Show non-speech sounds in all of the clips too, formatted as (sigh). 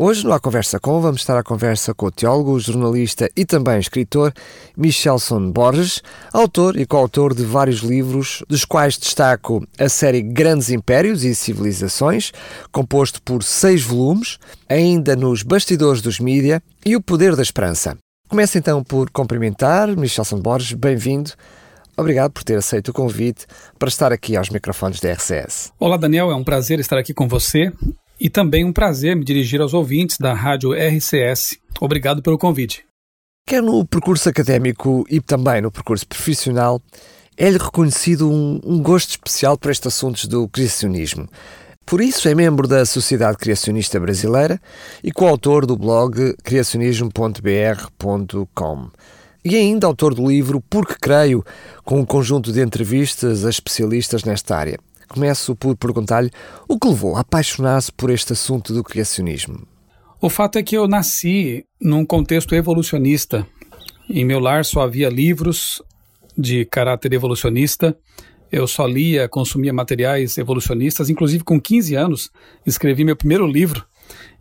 Hoje, no A Conversa Com, vamos estar à conversa com o teólogo, jornalista e também escritor Michelson Borges, autor e coautor de vários livros, dos quais destaco a série Grandes Impérios e Civilizações, composto por seis volumes, ainda nos bastidores dos mídia e o poder da esperança. Começo então por cumprimentar Michelson Borges, bem-vindo. Obrigado por ter aceito o convite para estar aqui aos microfones da RCS. Olá, Daniel, é um prazer estar aqui com você e também um prazer me dirigir aos ouvintes da Rádio RCS. Obrigado pelo convite. Quer no percurso académico e também no percurso profissional, é-lhe reconhecido um, um gosto especial por estes assuntos do criacionismo. Por isso é membro da Sociedade Criacionista Brasileira e coautor do blog criacionismo.br.com. E ainda autor do livro Porque Creio, com um conjunto de entrevistas a especialistas nesta área. Começo por perguntar-lhe o que levou a apaixonar-se por este assunto do criacionismo. O fato é que eu nasci num contexto evolucionista. Em meu lar só havia livros de caráter evolucionista. Eu só lia, consumia materiais evolucionistas. Inclusive, com 15 anos, escrevi meu primeiro livro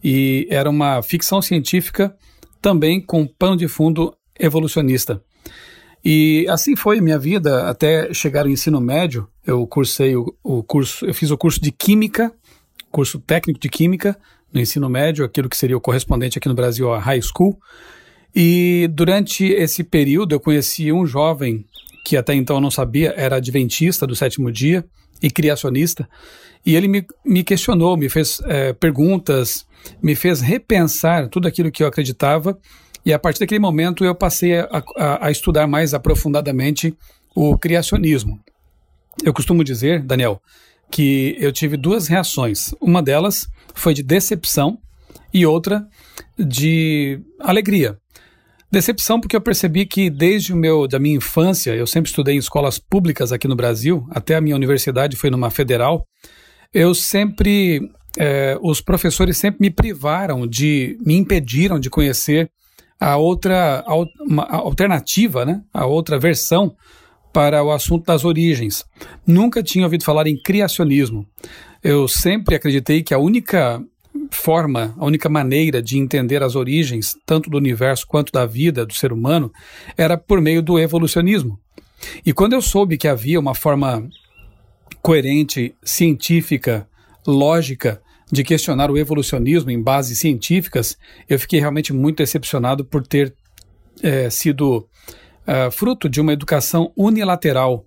e era uma ficção científica também com pano de fundo evolucionista. E assim foi a minha vida até chegar ao ensino médio. Eu cursei o, o curso, eu fiz o curso de Química, curso técnico de Química no ensino médio, aquilo que seria o correspondente aqui no Brasil à High School. E durante esse período eu conheci um jovem que até então eu não sabia, era adventista do sétimo dia e criacionista. E ele me, me questionou, me fez é, perguntas, me fez repensar tudo aquilo que eu acreditava e a partir daquele momento eu passei a, a, a estudar mais aprofundadamente o criacionismo. Eu costumo dizer, Daniel, que eu tive duas reações. Uma delas foi de decepção e outra de alegria. Decepção porque eu percebi que desde o meu da minha infância, eu sempre estudei em escolas públicas aqui no Brasil, até a minha universidade foi numa federal. Eu sempre eh, os professores sempre me privaram de me impediram de conhecer a outra a alternativa, né? a outra versão para o assunto das origens. Nunca tinha ouvido falar em criacionismo. Eu sempre acreditei que a única forma, a única maneira de entender as origens, tanto do universo quanto da vida do ser humano, era por meio do evolucionismo. E quando eu soube que havia uma forma coerente, científica, lógica de questionar o evolucionismo em bases científicas, eu fiquei realmente muito decepcionado por ter é, sido uh, fruto de uma educação unilateral.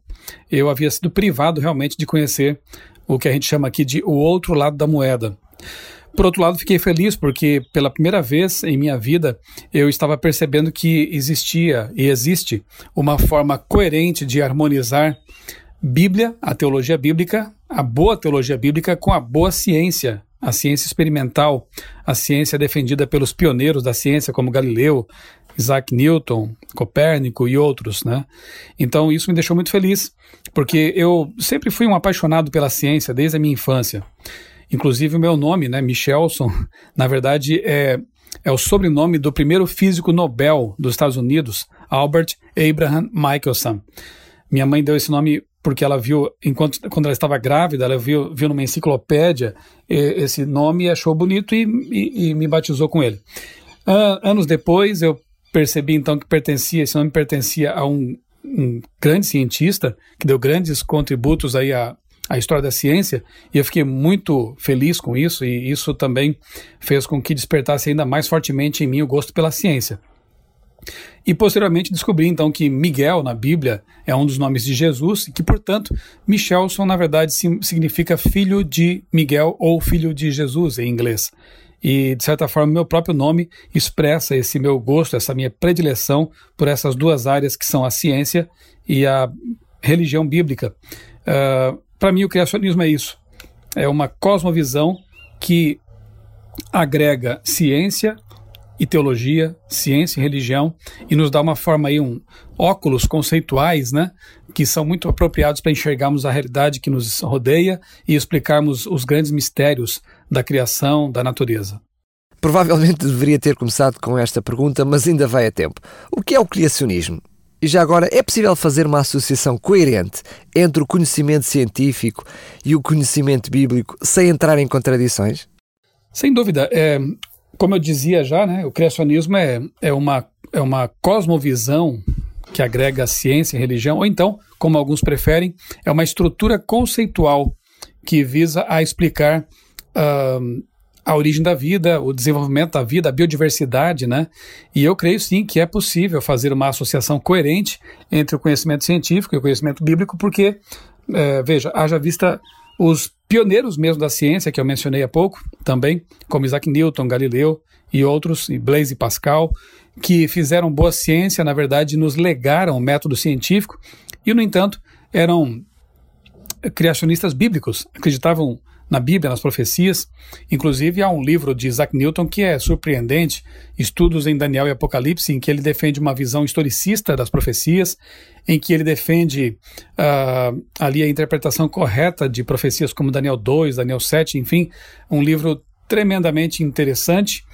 Eu havia sido privado realmente de conhecer o que a gente chama aqui de o outro lado da moeda. Por outro lado, fiquei feliz porque pela primeira vez em minha vida eu estava percebendo que existia e existe uma forma coerente de harmonizar Bíblia, a teologia bíblica, a boa teologia bíblica com a boa ciência a ciência experimental, a ciência defendida pelos pioneiros da ciência, como Galileu, Isaac Newton, Copérnico e outros, né? Então isso me deixou muito feliz, porque eu sempre fui um apaixonado pela ciência desde a minha infância. Inclusive o meu nome, né, Michelson, (laughs) na verdade é é o sobrenome do primeiro físico Nobel dos Estados Unidos, Albert Abraham Michelson. Minha mãe deu esse nome porque ela viu, enquanto quando ela estava grávida, ela viu, viu numa enciclopédia esse nome e achou bonito e, e, e me batizou com ele. Anos depois, eu percebi então que pertencia, esse nome pertencia a um, um grande cientista que deu grandes contributos aí à, à história da ciência e eu fiquei muito feliz com isso e isso também fez com que despertasse ainda mais fortemente em mim o gosto pela ciência. E posteriormente descobri então que Miguel na Bíblia é um dos nomes de Jesus e que, portanto, Michelson na verdade significa filho de Miguel ou filho de Jesus em inglês. E, de certa forma, meu próprio nome expressa esse meu gosto, essa minha predileção por essas duas áreas que são a ciência e a religião bíblica. Uh, Para mim, o criacionismo é isso. É uma cosmovisão que agrega ciência e teologia, ciência e religião, e nos dá uma forma aí, um óculos conceituais, né, que são muito apropriados para enxergarmos a realidade que nos rodeia e explicarmos os grandes mistérios da criação, da natureza. Provavelmente deveria ter começado com esta pergunta, mas ainda vai a tempo. O que é o criacionismo? E já agora, é possível fazer uma associação coerente entre o conhecimento científico e o conhecimento bíblico sem entrar em contradições? Sem dúvida. É, como eu dizia já, né, o criacionismo é, é, uma, é uma cosmovisão que agrega ciência e religião, ou então, como alguns preferem, é uma estrutura conceitual que visa a explicar uh, a origem da vida, o desenvolvimento da vida, a biodiversidade, né? E eu creio sim que é possível fazer uma associação coerente entre o conhecimento científico e o conhecimento bíblico, porque, é, veja, haja vista os pioneiros mesmo da ciência, que eu mencionei há pouco, também, como Isaac Newton, Galileu e outros, e Blaise Pascal, que fizeram boa ciência, na verdade, nos legaram o método científico, e, no entanto, eram criacionistas bíblicos, acreditavam na Bíblia, nas profecias. Inclusive, há um livro de Isaac Newton que é surpreendente, Estudos em Daniel e Apocalipse, em que ele defende uma visão historicista das profecias, em que ele defende uh, ali a interpretação correta de profecias como Daniel 2, Daniel 7, enfim, um livro tremendamente interessante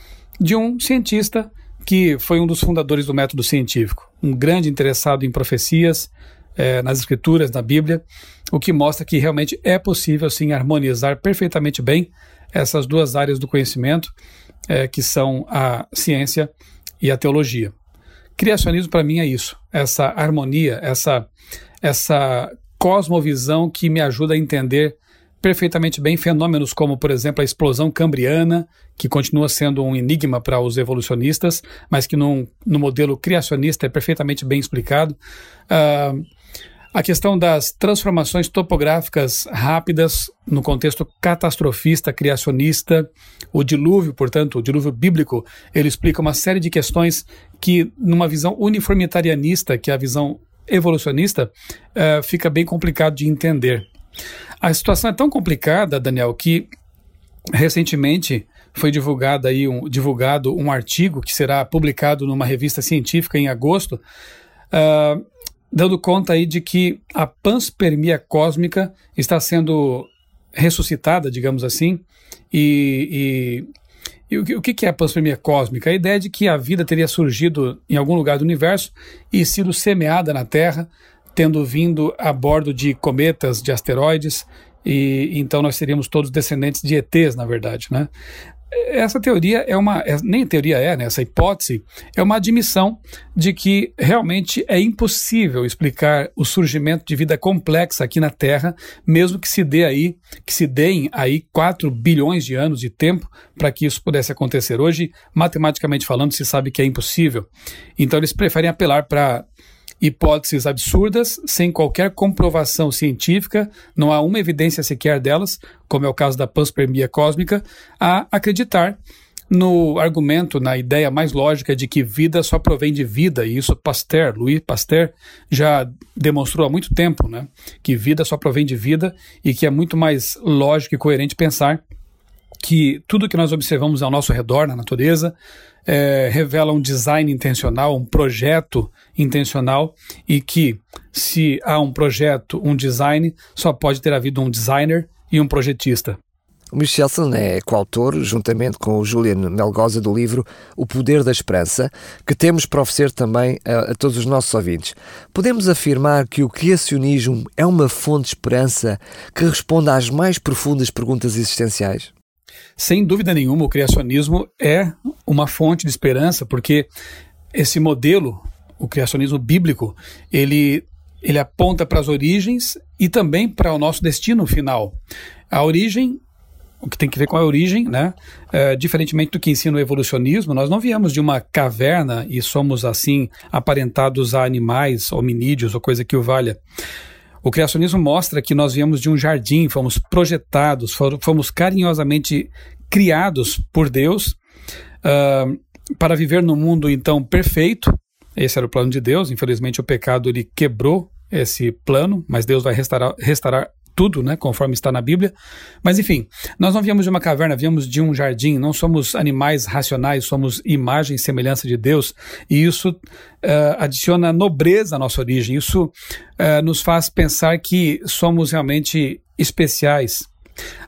de um cientista que foi um dos fundadores do método científico, um grande interessado em profecias, é, nas escrituras, na Bíblia, o que mostra que realmente é possível sim harmonizar perfeitamente bem essas duas áreas do conhecimento, é, que são a ciência e a teologia. Criacionismo para mim é isso, essa harmonia, essa essa cosmovisão que me ajuda a entender perfeitamente bem fenômenos como, por exemplo, a explosão cambriana, que continua sendo um enigma para os evolucionistas, mas que no modelo criacionista é perfeitamente bem explicado. Uh, a questão das transformações topográficas rápidas no contexto catastrofista, criacionista, o dilúvio, portanto, o dilúvio bíblico, ele explica uma série de questões que, numa visão uniformitarianista, que é a visão evolucionista, uh, fica bem complicado de entender. A situação é tão complicada, Daniel, que recentemente foi divulgado, aí um, divulgado um artigo que será publicado numa revista científica em agosto, uh, dando conta aí de que a panspermia cósmica está sendo ressuscitada, digamos assim, e, e, e o, que, o que é a panspermia cósmica? A ideia de que a vida teria surgido em algum lugar do universo e sido semeada na Terra, tendo vindo a bordo de cometas, de asteroides, e então nós seríamos todos descendentes de ETs, na verdade, né? Essa teoria é uma, é, nem teoria é, né, essa hipótese é uma admissão de que realmente é impossível explicar o surgimento de vida complexa aqui na Terra, mesmo que se dê aí, que se deem aí 4 bilhões de anos de tempo para que isso pudesse acontecer. Hoje, matematicamente falando, se sabe que é impossível. Então eles preferem apelar para hipóteses absurdas, sem qualquer comprovação científica, não há uma evidência sequer delas, como é o caso da panspermia cósmica, a acreditar no argumento, na ideia mais lógica de que vida só provém de vida, e isso Pasteur, Louis Pasteur, já demonstrou há muito tempo, né? Que vida só provém de vida e que é muito mais lógico e coerente pensar que tudo que nós observamos ao nosso redor, na natureza, é, revela um design intencional, um projeto intencional, e que se há um projeto, um design, só pode ter havido um designer e um projetista. O Michelson é coautor, juntamente com o Julian Melgoza, do livro O Poder da Esperança, que temos para oferecer também a, a, todos os nossos ouvintes. Podemos afirmar que o criacionismo é uma fonte de esperança que responde às mais profundas perguntas existenciais? Sem dúvida nenhuma, o criacionismo é uma fonte de esperança, porque esse modelo, o criacionismo bíblico, ele, ele aponta para as origens e também para o nosso destino final. A origem o que tem que ver com a origem, né? É, diferentemente do que ensina o evolucionismo, nós não viemos de uma caverna e somos assim aparentados a animais, hominídeos ou coisa que o valha. O criacionismo mostra que nós viemos de um jardim, fomos projetados, fomos carinhosamente criados por Deus uh, para viver no mundo então perfeito. Esse era o plano de Deus. Infelizmente, o pecado ele quebrou esse plano, mas Deus vai restaurar, restaurar tudo, né, conforme está na Bíblia. Mas enfim, nós não viemos de uma caverna, viemos de um jardim, não somos animais racionais, somos imagem e semelhança de Deus, e isso uh, adiciona nobreza à nossa origem, isso uh, nos faz pensar que somos realmente especiais.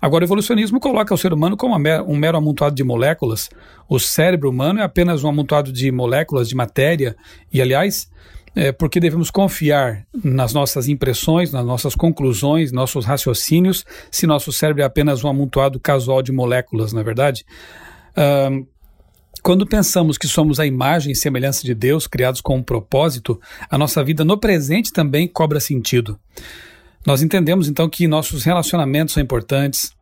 Agora, o evolucionismo coloca o ser humano como um mero amontoado de moléculas. O cérebro humano é apenas um amontoado de moléculas, de matéria, e aliás, é, porque devemos confiar nas nossas impressões, nas nossas conclusões, nossos raciocínios, se nosso cérebro é apenas um amontoado casual de moléculas, não é verdade? Um, Quando pensamos que somos a imagem e semelhança de Deus, criados com um propósito, a nossa vida no presente também cobra sentido. Nós entendemos então que nossos relacionamentos são importantes,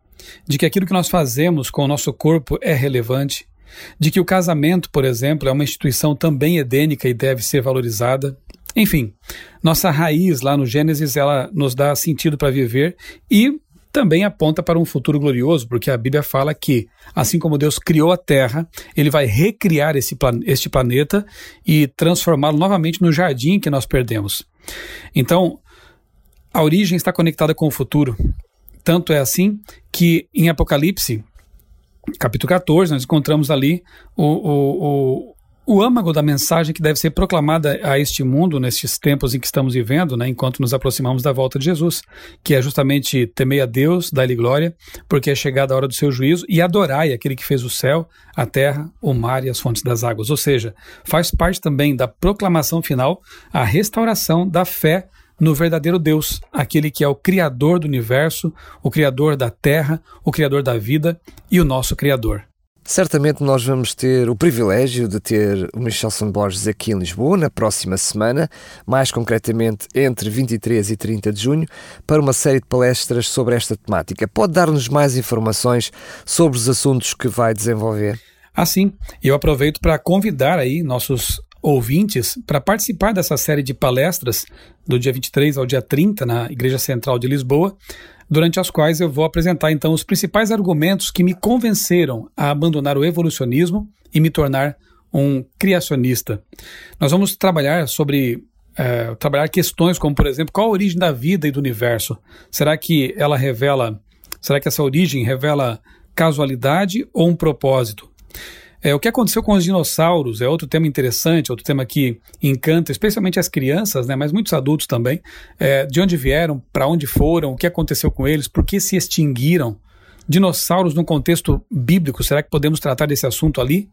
de que aquilo que nós fazemos com o nosso corpo é relevante, de que o casamento, por exemplo, é uma instituição também edênica e deve ser valorizada. Enfim, nossa raiz lá no Gênesis, ela nos dá sentido para viver e também aponta para um futuro glorioso, porque a Bíblia fala que, assim como Deus criou a Terra, ele vai recriar esse plan este planeta e transformá-lo novamente no jardim que nós perdemos. Então, a origem está conectada com o futuro. Tanto é assim que em Apocalipse, capítulo 14, nós encontramos ali o, o, o âmago da mensagem que deve ser proclamada a este mundo nestes tempos em que estamos vivendo, né, enquanto nos aproximamos da volta de Jesus, que é justamente temei a Deus, dar-lhe glória, porque é chegada a hora do seu juízo, e adorai aquele que fez o céu, a terra, o mar e as fontes das águas. Ou seja, faz parte também da proclamação final a restauração da fé no verdadeiro Deus, aquele que é o Criador do universo, o Criador da terra, o Criador da vida e o nosso Criador. Certamente nós vamos ter o privilégio de ter o Michelson Borges aqui em Lisboa na próxima semana, mais concretamente entre 23 e 30 de junho, para uma série de palestras sobre esta temática. Pode dar-nos mais informações sobre os assuntos que vai desenvolver? Assim, eu aproveito para convidar aí nossos ouvintes para participar dessa série de palestras do dia 23 ao dia 30 na Igreja Central de Lisboa durante as quais eu vou apresentar então os principais argumentos que me convenceram a abandonar o evolucionismo e me tornar um criacionista. Nós vamos trabalhar sobre é, trabalhar questões como, por exemplo, qual a origem da vida e do universo? Será que ela revela, será que essa origem revela casualidade ou um propósito? É, o que aconteceu com os dinossauros é outro tema interessante, outro tema que encanta especialmente as crianças, né, mas muitos adultos também. É, de onde vieram, para onde foram, o que aconteceu com eles, por que se extinguiram? Dinossauros no contexto bíblico, será que podemos tratar desse assunto ali?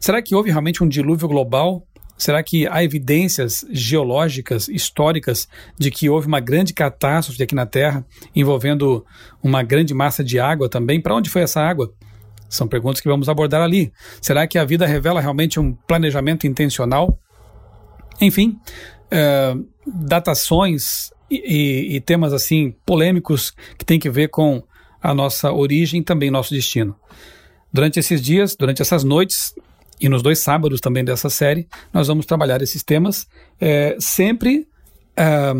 Será que houve realmente um dilúvio global? Será que há evidências geológicas, históricas, de que houve uma grande catástrofe aqui na Terra, envolvendo uma grande massa de água também? Para onde foi essa água? São perguntas que vamos abordar ali. Será que a vida revela realmente um planejamento intencional? Enfim, é, datações e, e, temas assim polêmicos que têm que ver com a nossa origem e também nosso destino. Durante esses dias, durante essas noites e nos dois sábados também dessa série, nós vamos trabalhar esses temas é, sempre é,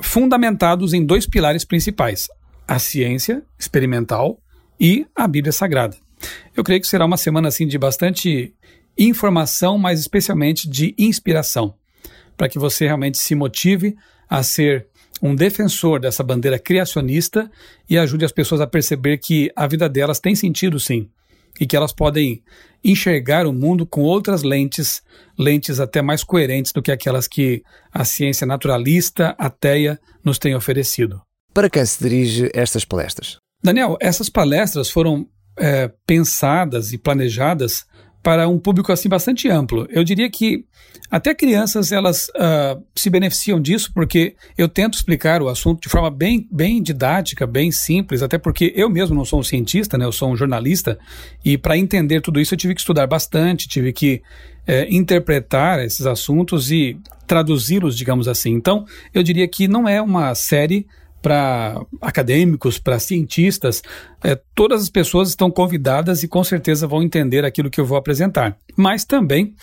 fundamentados em dois pilares principais: a ciência experimental e a Bíblia Sagrada. Eu creio que será uma semana assim de bastante informação, mas especialmente de inspiração, para que você realmente se motive a ser um defensor dessa bandeira criacionista e ajude as pessoas a perceber que a vida delas tem sentido sim e que elas podem enxergar o mundo com outras lentes, lentes até mais coerentes do que aquelas que a ciência naturalista, ateia, nos tem oferecido. Para quem se dirige estas palestras? Daniel, essas palestras foram é, pensadas e planejadas para um público assim bastante amplo. Eu diria que até crianças elas uh, se beneficiam disso porque eu tento explicar o assunto de forma bem, bem didática, bem simples, até porque eu mesmo não sou um cientista, né? Eu sou um jornalista e para entender tudo isso eu tive que estudar bastante, tive que é, interpretar esses assuntos e traduzi-los, digamos assim. Então, eu diria que não é uma série para acadêmicos, para cientistas, é, todas as pessoas estão convidadas e com certeza vão entender aquilo que eu vou apresentar. Mas também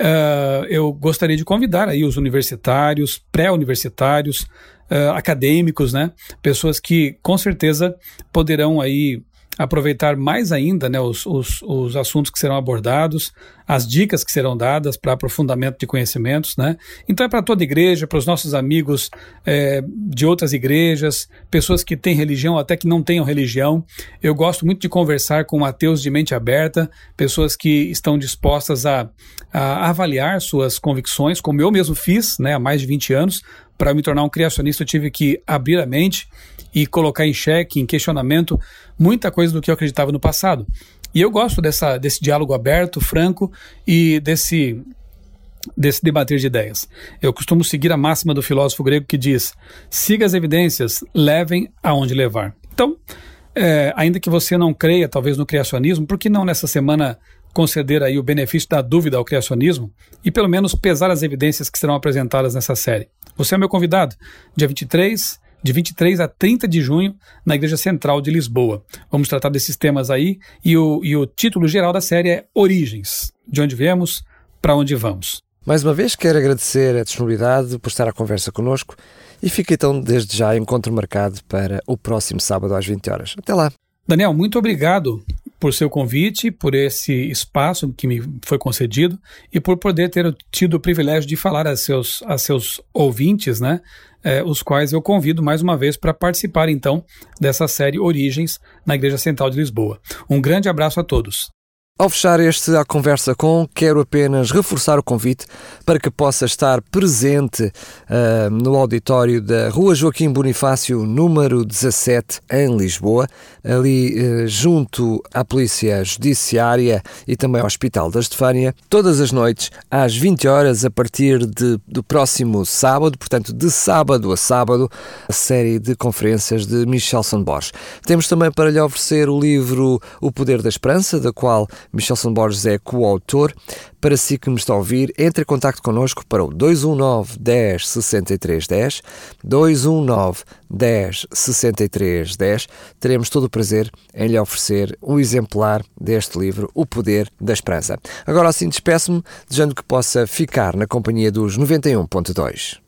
uh, eu gostaria de convidar aí os universitários, pré-universitários, uh, acadêmicos, né? Pessoas que com certeza poderão aí aproveitar mais ainda né, os, os, os assuntos que serão abordados, as dicas que serão dadas para aprofundamento de conhecimentos. Né? Então é para toda igreja, para os nossos amigos é, de outras igrejas, pessoas que têm religião, até que não tenham religião. Eu gosto muito de conversar com ateus de mente aberta, pessoas que estão dispostas a, a avaliar suas convicções, como eu mesmo fiz né, há mais de 20 anos. Para me tornar um criacionista, eu tive que abrir a mente e colocar em xeque, em questionamento, muita coisa do que eu acreditava no passado. E eu gosto dessa, desse diálogo aberto, franco e desse, desse debater de ideias. Eu costumo seguir a máxima do filósofo grego que diz: siga as evidências, levem aonde levar. Então, é, ainda que você não creia, talvez, no criacionismo, por que não nessa semana conceder aí o benefício da dúvida ao criacionismo e pelo menos pesar as evidências que serão apresentadas nessa série. Você é meu convidado, dia 23, de 23 a 30 de junho, na Igreja Central de Lisboa. Vamos tratar desses temas aí e o, e o título geral da série é Origens, de onde viemos, para onde vamos. Mais uma vez, quero agradecer a disponibilidade por estar à conversa connosco e fica então desde já encontro marcado para o próximo sábado às 20 horas. Até lá. Daniel, muito obrigado por seu convite, por esse espaço que me foi concedido e por poder ter tido o privilégio de falar a seus, a seus ouvintes, né? É, os quais eu convido mais uma vez para participar então dessa série Origens na Igreja Central de Lisboa. Um grande abraço a todos. Ao fechar este A Conversa Com, quero apenas reforçar o convite para que possa estar presente uh, no auditório da Rua Joaquim Bonifácio, número 17, em Lisboa, ali uh, junto à Polícia Judiciária e também ao Hospital da Estefânia, todas as noites, às 20 horas, a partir de, do próximo sábado, portanto, de sábado a sábado, a série de conferências de Michelson Borges. Temos também para lhe oferecer o livro O Poder da Esperança, da qual Michelson Borges é coautor. Para si que me está a ouvir, entre em contato connosco para o 219 10 63 10, 219 10 63 10. Teremos todo o prazer em lhe oferecer um exemplar deste livro, O Poder da Esperança. Agora assim despeço-me, desejando que possa ficar na companhia dos 91.2.